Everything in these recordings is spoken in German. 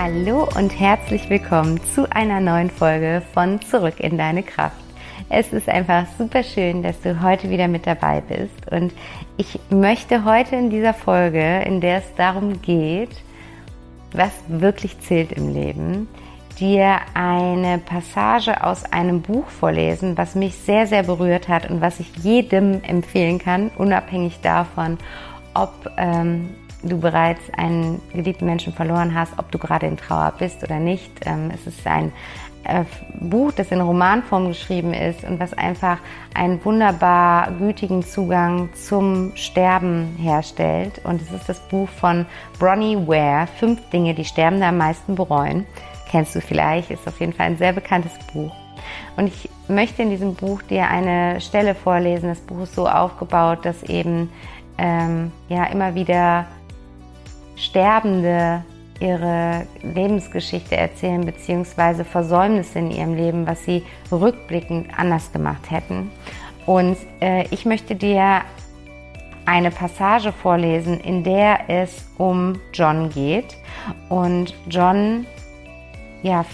Hallo und herzlich willkommen zu einer neuen Folge von Zurück in deine Kraft. Es ist einfach super schön, dass du heute wieder mit dabei bist und ich möchte heute in dieser Folge, in der es darum geht, was wirklich zählt im Leben, dir eine Passage aus einem Buch vorlesen, was mich sehr, sehr berührt hat und was ich jedem empfehlen kann, unabhängig davon, ob ähm, du bereits einen geliebten Menschen verloren hast, ob du gerade in Trauer bist oder nicht. Ähm, es ist ein äh, Buch, das in Romanform geschrieben ist und was einfach einen wunderbar gütigen Zugang zum Sterben herstellt. Und es ist das Buch von Bronnie Ware, Fünf Dinge, die Sterbende am meisten bereuen. Kennst du vielleicht, ist auf jeden Fall ein sehr bekanntes Buch. Und ich möchte in diesem Buch dir eine Stelle vorlesen. Das Buch ist so aufgebaut, dass eben ähm, ja immer wieder Sterbende ihre Lebensgeschichte erzählen, beziehungsweise Versäumnisse in ihrem Leben, was sie rückblickend anders gemacht hätten. Und äh, ich möchte dir eine Passage vorlesen, in der es um John geht. Und John, ja,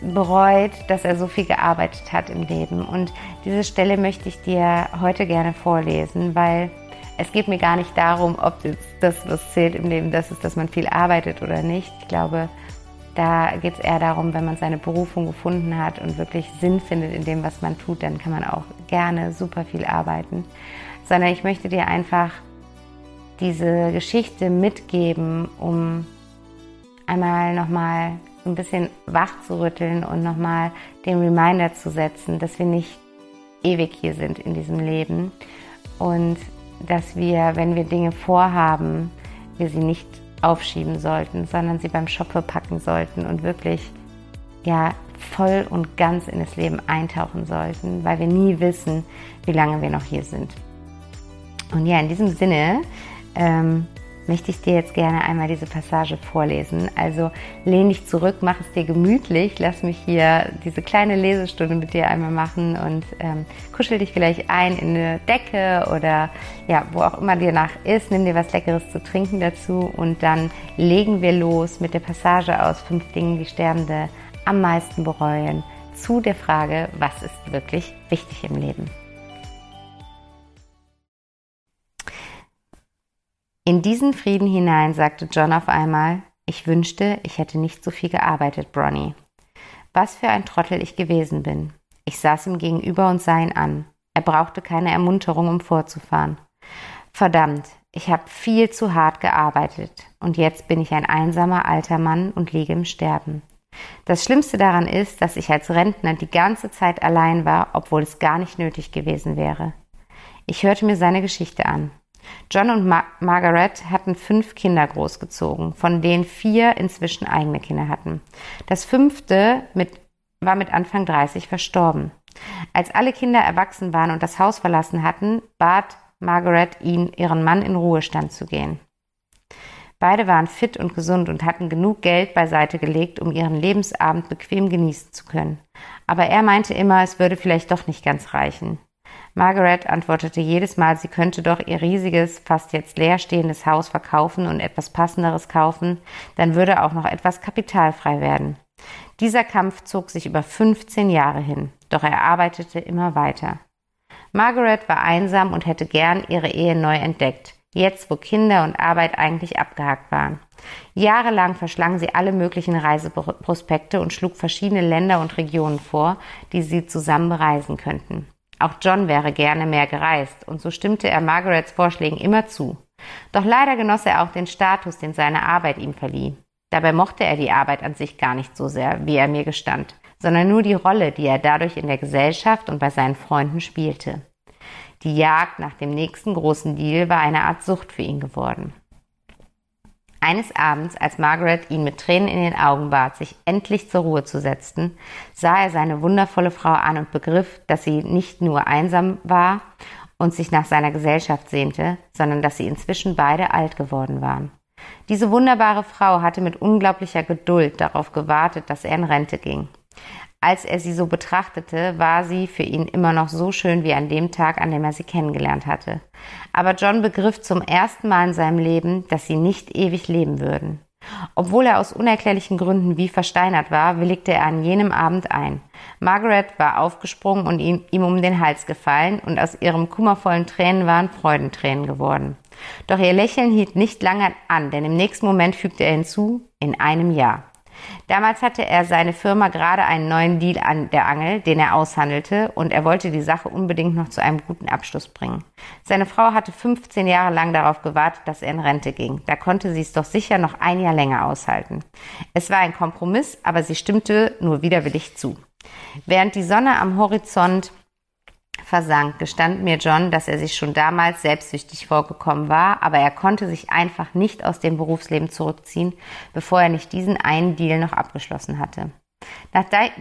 bereut, dass er so viel gearbeitet hat im Leben. Und diese Stelle möchte ich dir heute gerne vorlesen, weil es geht mir gar nicht darum, ob das, was zählt im Leben, das ist, dass man viel arbeitet oder nicht. Ich glaube, da geht es eher darum, wenn man seine Berufung gefunden hat und wirklich Sinn findet in dem, was man tut, dann kann man auch gerne super viel arbeiten. Sondern ich möchte dir einfach diese Geschichte mitgeben, um einmal nochmal ein bisschen wach zu rütteln und nochmal den Reminder zu setzen, dass wir nicht ewig hier sind in diesem Leben und dass wir, wenn wir Dinge vorhaben, wir sie nicht aufschieben sollten, sondern sie beim Shoppe packen sollten und wirklich ja voll und ganz in das Leben eintauchen sollten, weil wir nie wissen, wie lange wir noch hier sind. Und ja, in diesem Sinne ähm, möchte ich dir jetzt gerne einmal diese Passage vorlesen. Also lehn dich zurück, mach es dir gemütlich, lass mich hier diese kleine Lesestunde mit dir einmal machen und ähm, kuschel dich vielleicht ein in eine Decke oder ja, wo auch immer dir nach ist, nimm dir was Leckeres zu trinken dazu und dann legen wir los mit der Passage aus fünf Dingen, die Sterbende am meisten bereuen, zu der Frage, was ist wirklich wichtig im Leben. In diesen Frieden hinein sagte John auf einmal, ich wünschte, ich hätte nicht so viel gearbeitet, Bronny. Was für ein Trottel ich gewesen bin. Ich saß ihm gegenüber und sah ihn an. Er brauchte keine Ermunterung, um vorzufahren. Verdammt, ich habe viel zu hart gearbeitet und jetzt bin ich ein einsamer alter Mann und liege im Sterben. Das Schlimmste daran ist, dass ich als Rentner die ganze Zeit allein war, obwohl es gar nicht nötig gewesen wäre. Ich hörte mir seine Geschichte an. John und Ma Margaret hatten fünf Kinder großgezogen, von denen vier inzwischen eigene Kinder hatten. Das fünfte mit, war mit Anfang 30 verstorben. Als alle Kinder erwachsen waren und das Haus verlassen hatten, bat Margaret ihn, ihren Mann in Ruhestand zu gehen. Beide waren fit und gesund und hatten genug Geld beiseite gelegt, um ihren Lebensabend bequem genießen zu können. Aber er meinte immer, es würde vielleicht doch nicht ganz reichen. Margaret antwortete jedes Mal, sie könnte doch ihr riesiges, fast jetzt leerstehendes Haus verkaufen und etwas Passenderes kaufen, dann würde auch noch etwas kapitalfrei werden. Dieser Kampf zog sich über 15 Jahre hin, doch er arbeitete immer weiter. Margaret war einsam und hätte gern ihre Ehe neu entdeckt. jetzt wo Kinder und Arbeit eigentlich abgehakt waren. Jahrelang verschlang sie alle möglichen Reiseprospekte und schlug verschiedene Länder und Regionen vor, die sie zusammen bereisen könnten. Auch John wäre gerne mehr gereist, und so stimmte er Margarets Vorschlägen immer zu. Doch leider genoss er auch den Status, den seine Arbeit ihm verlieh. Dabei mochte er die Arbeit an sich gar nicht so sehr, wie er mir gestand, sondern nur die Rolle, die er dadurch in der Gesellschaft und bei seinen Freunden spielte. Die Jagd nach dem nächsten großen Deal war eine Art Sucht für ihn geworden. Eines Abends, als Margaret ihn mit Tränen in den Augen bat, sich endlich zur Ruhe zu setzen, sah er seine wundervolle Frau an und begriff, dass sie nicht nur einsam war und sich nach seiner Gesellschaft sehnte, sondern dass sie inzwischen beide alt geworden waren. Diese wunderbare Frau hatte mit unglaublicher Geduld darauf gewartet, dass er in Rente ging. Als er sie so betrachtete, war sie für ihn immer noch so schön wie an dem Tag, an dem er sie kennengelernt hatte. Aber John begriff zum ersten Mal in seinem Leben, dass sie nicht ewig leben würden. Obwohl er aus unerklärlichen Gründen wie versteinert war, willigte er an jenem Abend ein. Margaret war aufgesprungen und ihm, ihm um den Hals gefallen, und aus ihrem kummervollen Tränen waren Freudentränen geworden. Doch ihr Lächeln hielt nicht lange an, denn im nächsten Moment fügte er hinzu, in einem Jahr. Damals hatte er seine Firma gerade einen neuen Deal an der Angel, den er aushandelte, und er wollte die Sache unbedingt noch zu einem guten Abschluss bringen. Seine Frau hatte 15 Jahre lang darauf gewartet, dass er in Rente ging. Da konnte sie es doch sicher noch ein Jahr länger aushalten. Es war ein Kompromiss, aber sie stimmte nur widerwillig zu. Während die Sonne am Horizont versank, gestand mir John, dass er sich schon damals selbstsüchtig vorgekommen war, aber er konnte sich einfach nicht aus dem Berufsleben zurückziehen, bevor er nicht diesen einen Deal noch abgeschlossen hatte.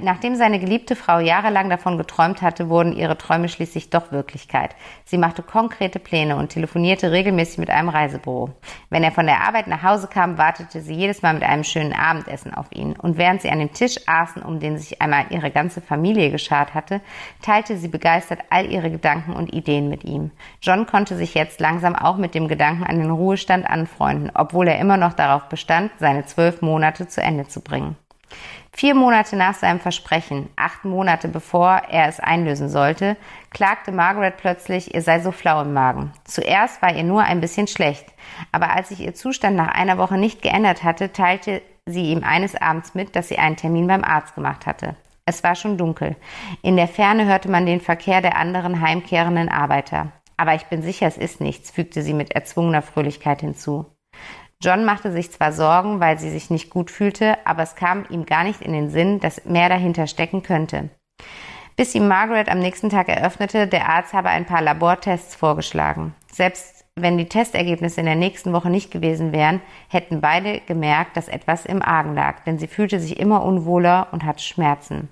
Nachdem seine geliebte Frau jahrelang davon geträumt hatte, wurden ihre Träume schließlich doch Wirklichkeit. Sie machte konkrete Pläne und telefonierte regelmäßig mit einem Reisebüro. Wenn er von der Arbeit nach Hause kam, wartete sie jedes Mal mit einem schönen Abendessen auf ihn. Und während sie an dem Tisch aßen, um den sich einmal ihre ganze Familie geschart hatte, teilte sie begeistert all ihre Gedanken und Ideen mit ihm. John konnte sich jetzt langsam auch mit dem Gedanken an den Ruhestand anfreunden, obwohl er immer noch darauf bestand, seine zwölf Monate zu Ende zu bringen. Vier Monate nach seinem Versprechen, acht Monate bevor er es einlösen sollte, klagte Margaret plötzlich, ihr sei so flau im Magen. Zuerst war ihr nur ein bisschen schlecht, aber als sich ihr Zustand nach einer Woche nicht geändert hatte, teilte sie ihm eines Abends mit, dass sie einen Termin beim Arzt gemacht hatte. Es war schon dunkel. In der Ferne hörte man den Verkehr der anderen heimkehrenden Arbeiter. Aber ich bin sicher, es ist nichts, fügte sie mit erzwungener Fröhlichkeit hinzu. John machte sich zwar Sorgen, weil sie sich nicht gut fühlte, aber es kam ihm gar nicht in den Sinn, dass mehr dahinter stecken könnte. Bis ihm Margaret am nächsten Tag eröffnete, der Arzt habe ein paar Labortests vorgeschlagen. Selbst wenn die Testergebnisse in der nächsten Woche nicht gewesen wären, hätten beide gemerkt, dass etwas im Argen lag, denn sie fühlte sich immer unwohler und hatte Schmerzen.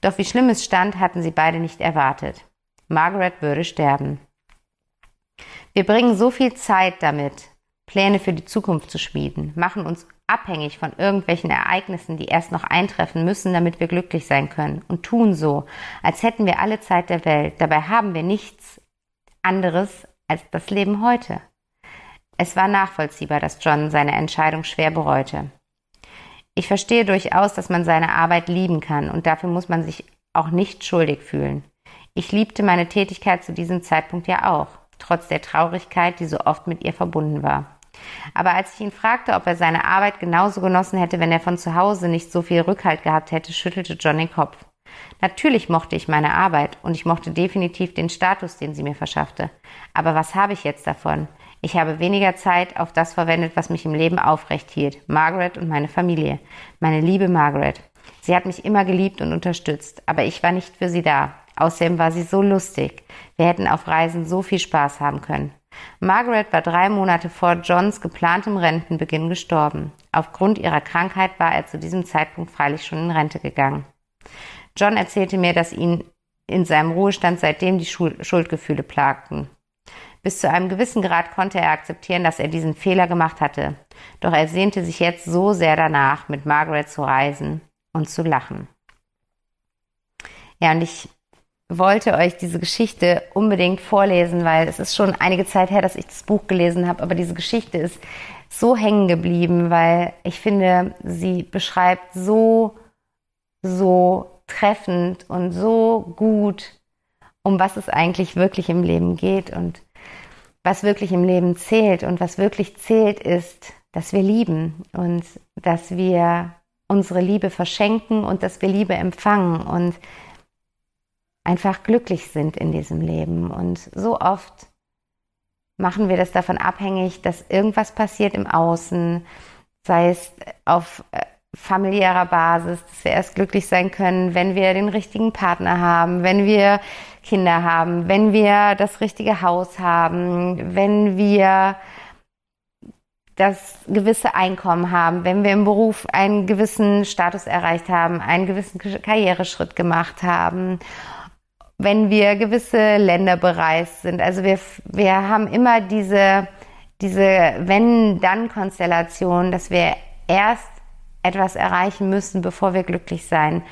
Doch wie schlimm es stand, hatten sie beide nicht erwartet. Margaret würde sterben. Wir bringen so viel Zeit damit, Pläne für die Zukunft zu schmieden, machen uns abhängig von irgendwelchen Ereignissen, die erst noch eintreffen müssen, damit wir glücklich sein können und tun so, als hätten wir alle Zeit der Welt. Dabei haben wir nichts anderes als das Leben heute. Es war nachvollziehbar, dass John seine Entscheidung schwer bereute. Ich verstehe durchaus, dass man seine Arbeit lieben kann und dafür muss man sich auch nicht schuldig fühlen. Ich liebte meine Tätigkeit zu diesem Zeitpunkt ja auch, trotz der Traurigkeit, die so oft mit ihr verbunden war. Aber als ich ihn fragte, ob er seine Arbeit genauso genossen hätte, wenn er von zu Hause nicht so viel Rückhalt gehabt hätte, schüttelte John den Kopf. Natürlich mochte ich meine Arbeit und ich mochte definitiv den Status, den sie mir verschaffte. Aber was habe ich jetzt davon? Ich habe weniger Zeit auf das verwendet, was mich im Leben aufrecht hielt. Margaret und meine Familie. Meine liebe Margaret. Sie hat mich immer geliebt und unterstützt, aber ich war nicht für sie da. Außerdem war sie so lustig. Wir hätten auf Reisen so viel Spaß haben können. Margaret war drei Monate vor Johns geplantem Rentenbeginn gestorben. Aufgrund ihrer Krankheit war er zu diesem Zeitpunkt freilich schon in Rente gegangen. John erzählte mir, dass ihn in seinem Ruhestand seitdem die Schuldgefühle plagten. Bis zu einem gewissen Grad konnte er akzeptieren, dass er diesen Fehler gemacht hatte. Doch er sehnte sich jetzt so sehr danach, mit Margaret zu reisen und zu lachen. Ja, und ich wollte euch diese Geschichte unbedingt vorlesen, weil es ist schon einige Zeit her, dass ich das Buch gelesen habe, aber diese Geschichte ist so hängen geblieben, weil ich finde, sie beschreibt so, so treffend und so gut, um was es eigentlich wirklich im Leben geht. Und was wirklich im Leben zählt. Und was wirklich zählt, ist, dass wir lieben und dass wir unsere Liebe verschenken und dass wir Liebe empfangen und einfach glücklich sind in diesem Leben. Und so oft machen wir das davon abhängig, dass irgendwas passiert im Außen, sei es auf äh, familiärer Basis, dass wir erst glücklich sein können, wenn wir den richtigen Partner haben, wenn wir Kinder haben, wenn wir das richtige Haus haben, wenn wir das gewisse Einkommen haben, wenn wir im Beruf einen gewissen Status erreicht haben, einen gewissen Karriereschritt gemacht haben, wenn wir gewisse Länder bereist sind. Also wir, wir haben immer diese, diese Wenn-Dann-Konstellation, dass wir erst etwas erreichen müssen, bevor wir glücklich sein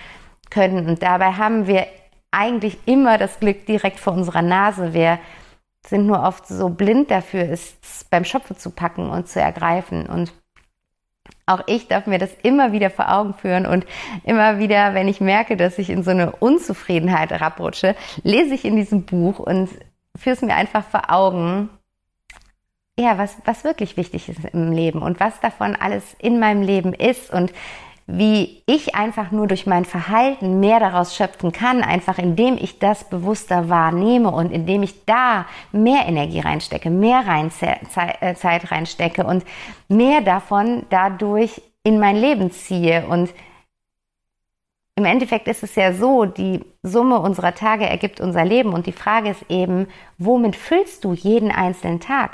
können. Und dabei haben wir eigentlich immer das Glück direkt vor unserer Nase. Wir sind nur oft so blind dafür, es beim Schopfe zu packen und zu ergreifen. Und auch ich darf mir das immer wieder vor Augen führen und immer wieder, wenn ich merke, dass ich in so eine Unzufriedenheit herabrutsche, lese ich in diesem Buch und führe es mir einfach vor Augen, ja, was, was wirklich wichtig ist im Leben und was davon alles in meinem Leben ist und wie ich einfach nur durch mein Verhalten mehr daraus schöpfen kann, einfach indem ich das bewusster wahrnehme und indem ich da mehr Energie reinstecke, mehr rein, äh, Zeit reinstecke und mehr davon dadurch in mein Leben ziehe. Und im Endeffekt ist es ja so, die Summe unserer Tage ergibt unser Leben und die Frage ist eben, womit füllst du jeden einzelnen Tag?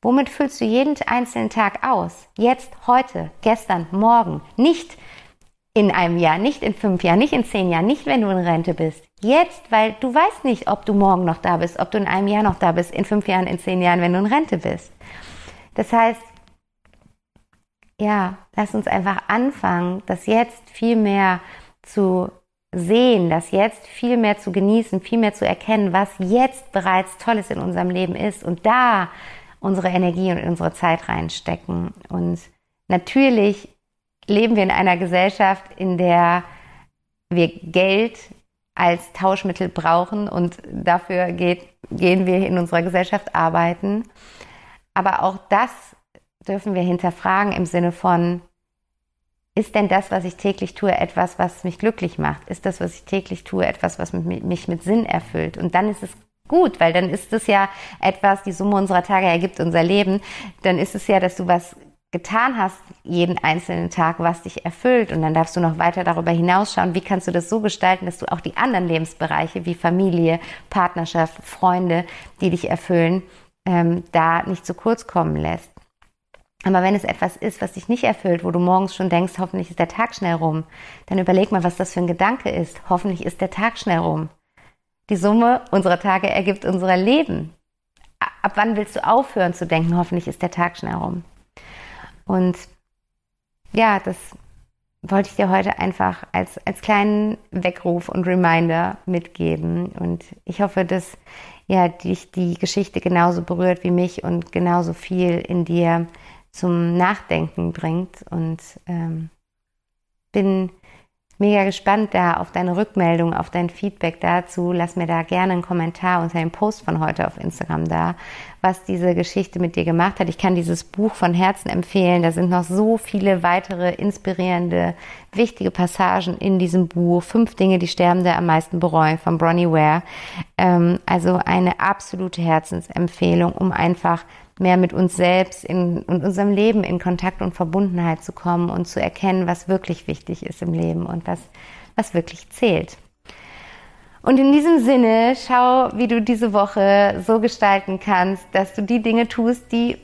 Womit füllst du jeden einzelnen Tag aus? Jetzt, heute, gestern, morgen. Nicht in einem Jahr, nicht in fünf Jahren, nicht in zehn Jahren, nicht wenn du in Rente bist. Jetzt, weil du weißt nicht, ob du morgen noch da bist, ob du in einem Jahr noch da bist, in fünf Jahren, in zehn Jahren, wenn du in Rente bist. Das heißt, ja, lass uns einfach anfangen, das jetzt viel mehr zu sehen, das jetzt viel mehr zu genießen, viel mehr zu erkennen, was jetzt bereits Tolles in unserem Leben ist und da unsere Energie und unsere Zeit reinstecken. Und natürlich leben wir in einer Gesellschaft, in der wir Geld als Tauschmittel brauchen und dafür geht, gehen wir in unserer Gesellschaft arbeiten. Aber auch das dürfen wir hinterfragen im Sinne von, ist denn das, was ich täglich tue, etwas, was mich glücklich macht? Ist das, was ich täglich tue, etwas, was mich mit Sinn erfüllt? Und dann ist es gut, weil dann ist es ja etwas, die Summe unserer Tage ergibt unser Leben. Dann ist es ja, dass du was getan hast, jeden einzelnen Tag, was dich erfüllt. Und dann darfst du noch weiter darüber hinausschauen, wie kannst du das so gestalten, dass du auch die anderen Lebensbereiche wie Familie, Partnerschaft, Freunde, die dich erfüllen, ähm, da nicht zu kurz kommen lässt. Aber wenn es etwas ist, was dich nicht erfüllt, wo du morgens schon denkst, hoffentlich ist der Tag schnell rum, dann überleg mal, was das für ein Gedanke ist. Hoffentlich ist der Tag schnell rum. Die Summe unserer Tage ergibt unser Leben. Ab wann willst du aufhören zu denken, hoffentlich ist der Tag schnell rum? Und ja, das wollte ich dir heute einfach als, als kleinen Weckruf und Reminder mitgeben. Und ich hoffe, dass ja, dich die Geschichte genauso berührt wie mich und genauso viel in dir zum Nachdenken bringt. Und ähm, bin mega gespannt da auf deine Rückmeldung, auf dein Feedback dazu. Lass mir da gerne einen Kommentar unter dem Post von heute auf Instagram da, was diese Geschichte mit dir gemacht hat. Ich kann dieses Buch von Herzen empfehlen. Da sind noch so viele weitere inspirierende, wichtige Passagen in diesem Buch. Fünf Dinge, die Sterbende am meisten bereuen von Bronnie Ware. Ähm, also eine absolute Herzensempfehlung, um einfach mehr mit uns selbst in, in unserem Leben in Kontakt und Verbundenheit zu kommen und zu erkennen, was wirklich wichtig ist im Leben und was, was wirklich zählt. Und in diesem Sinne, schau, wie du diese Woche so gestalten kannst, dass du die Dinge tust, die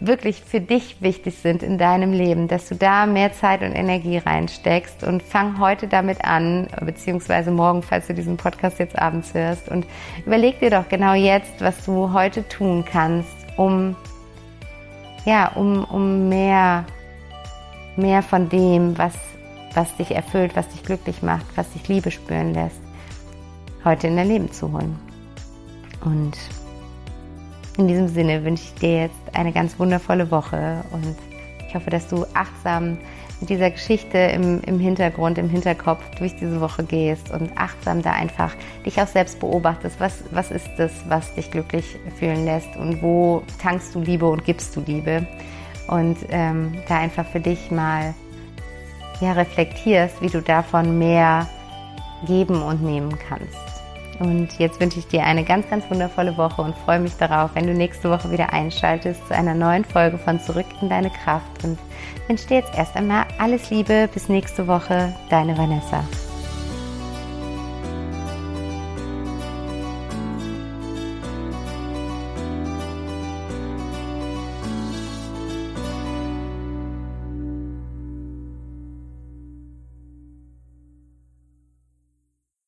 wirklich für dich wichtig sind in deinem Leben, dass du da mehr Zeit und Energie reinsteckst und fang heute damit an, beziehungsweise morgen, falls du diesen Podcast jetzt abends hörst und überleg dir doch genau jetzt, was du heute tun kannst, um, ja, um, um mehr, mehr von dem, was, was dich erfüllt, was dich glücklich macht, was dich Liebe spüren lässt, heute in dein Leben zu holen. Und in diesem Sinne wünsche ich dir jetzt eine ganz wundervolle Woche und Ich hoffe, dass du achtsam mit dieser Geschichte im, im Hintergrund, im Hinterkopf durch diese Woche gehst und achtsam da einfach dich auch selbst beobachtest. Was, was ist das, was dich glücklich fühlen lässt und wo tankst du Liebe und gibst du Liebe? Und ähm, da einfach für dich mal ja, reflektierst, wie du davon mehr geben und nehmen kannst. Und jetzt wünsche ich dir eine ganz, ganz wundervolle Woche und freue mich darauf, wenn du nächste Woche wieder einschaltest zu einer neuen Folge von Zurück in deine Kraft. Und wünsche dir jetzt erst einmal alles Liebe. Bis nächste Woche. Deine Vanessa.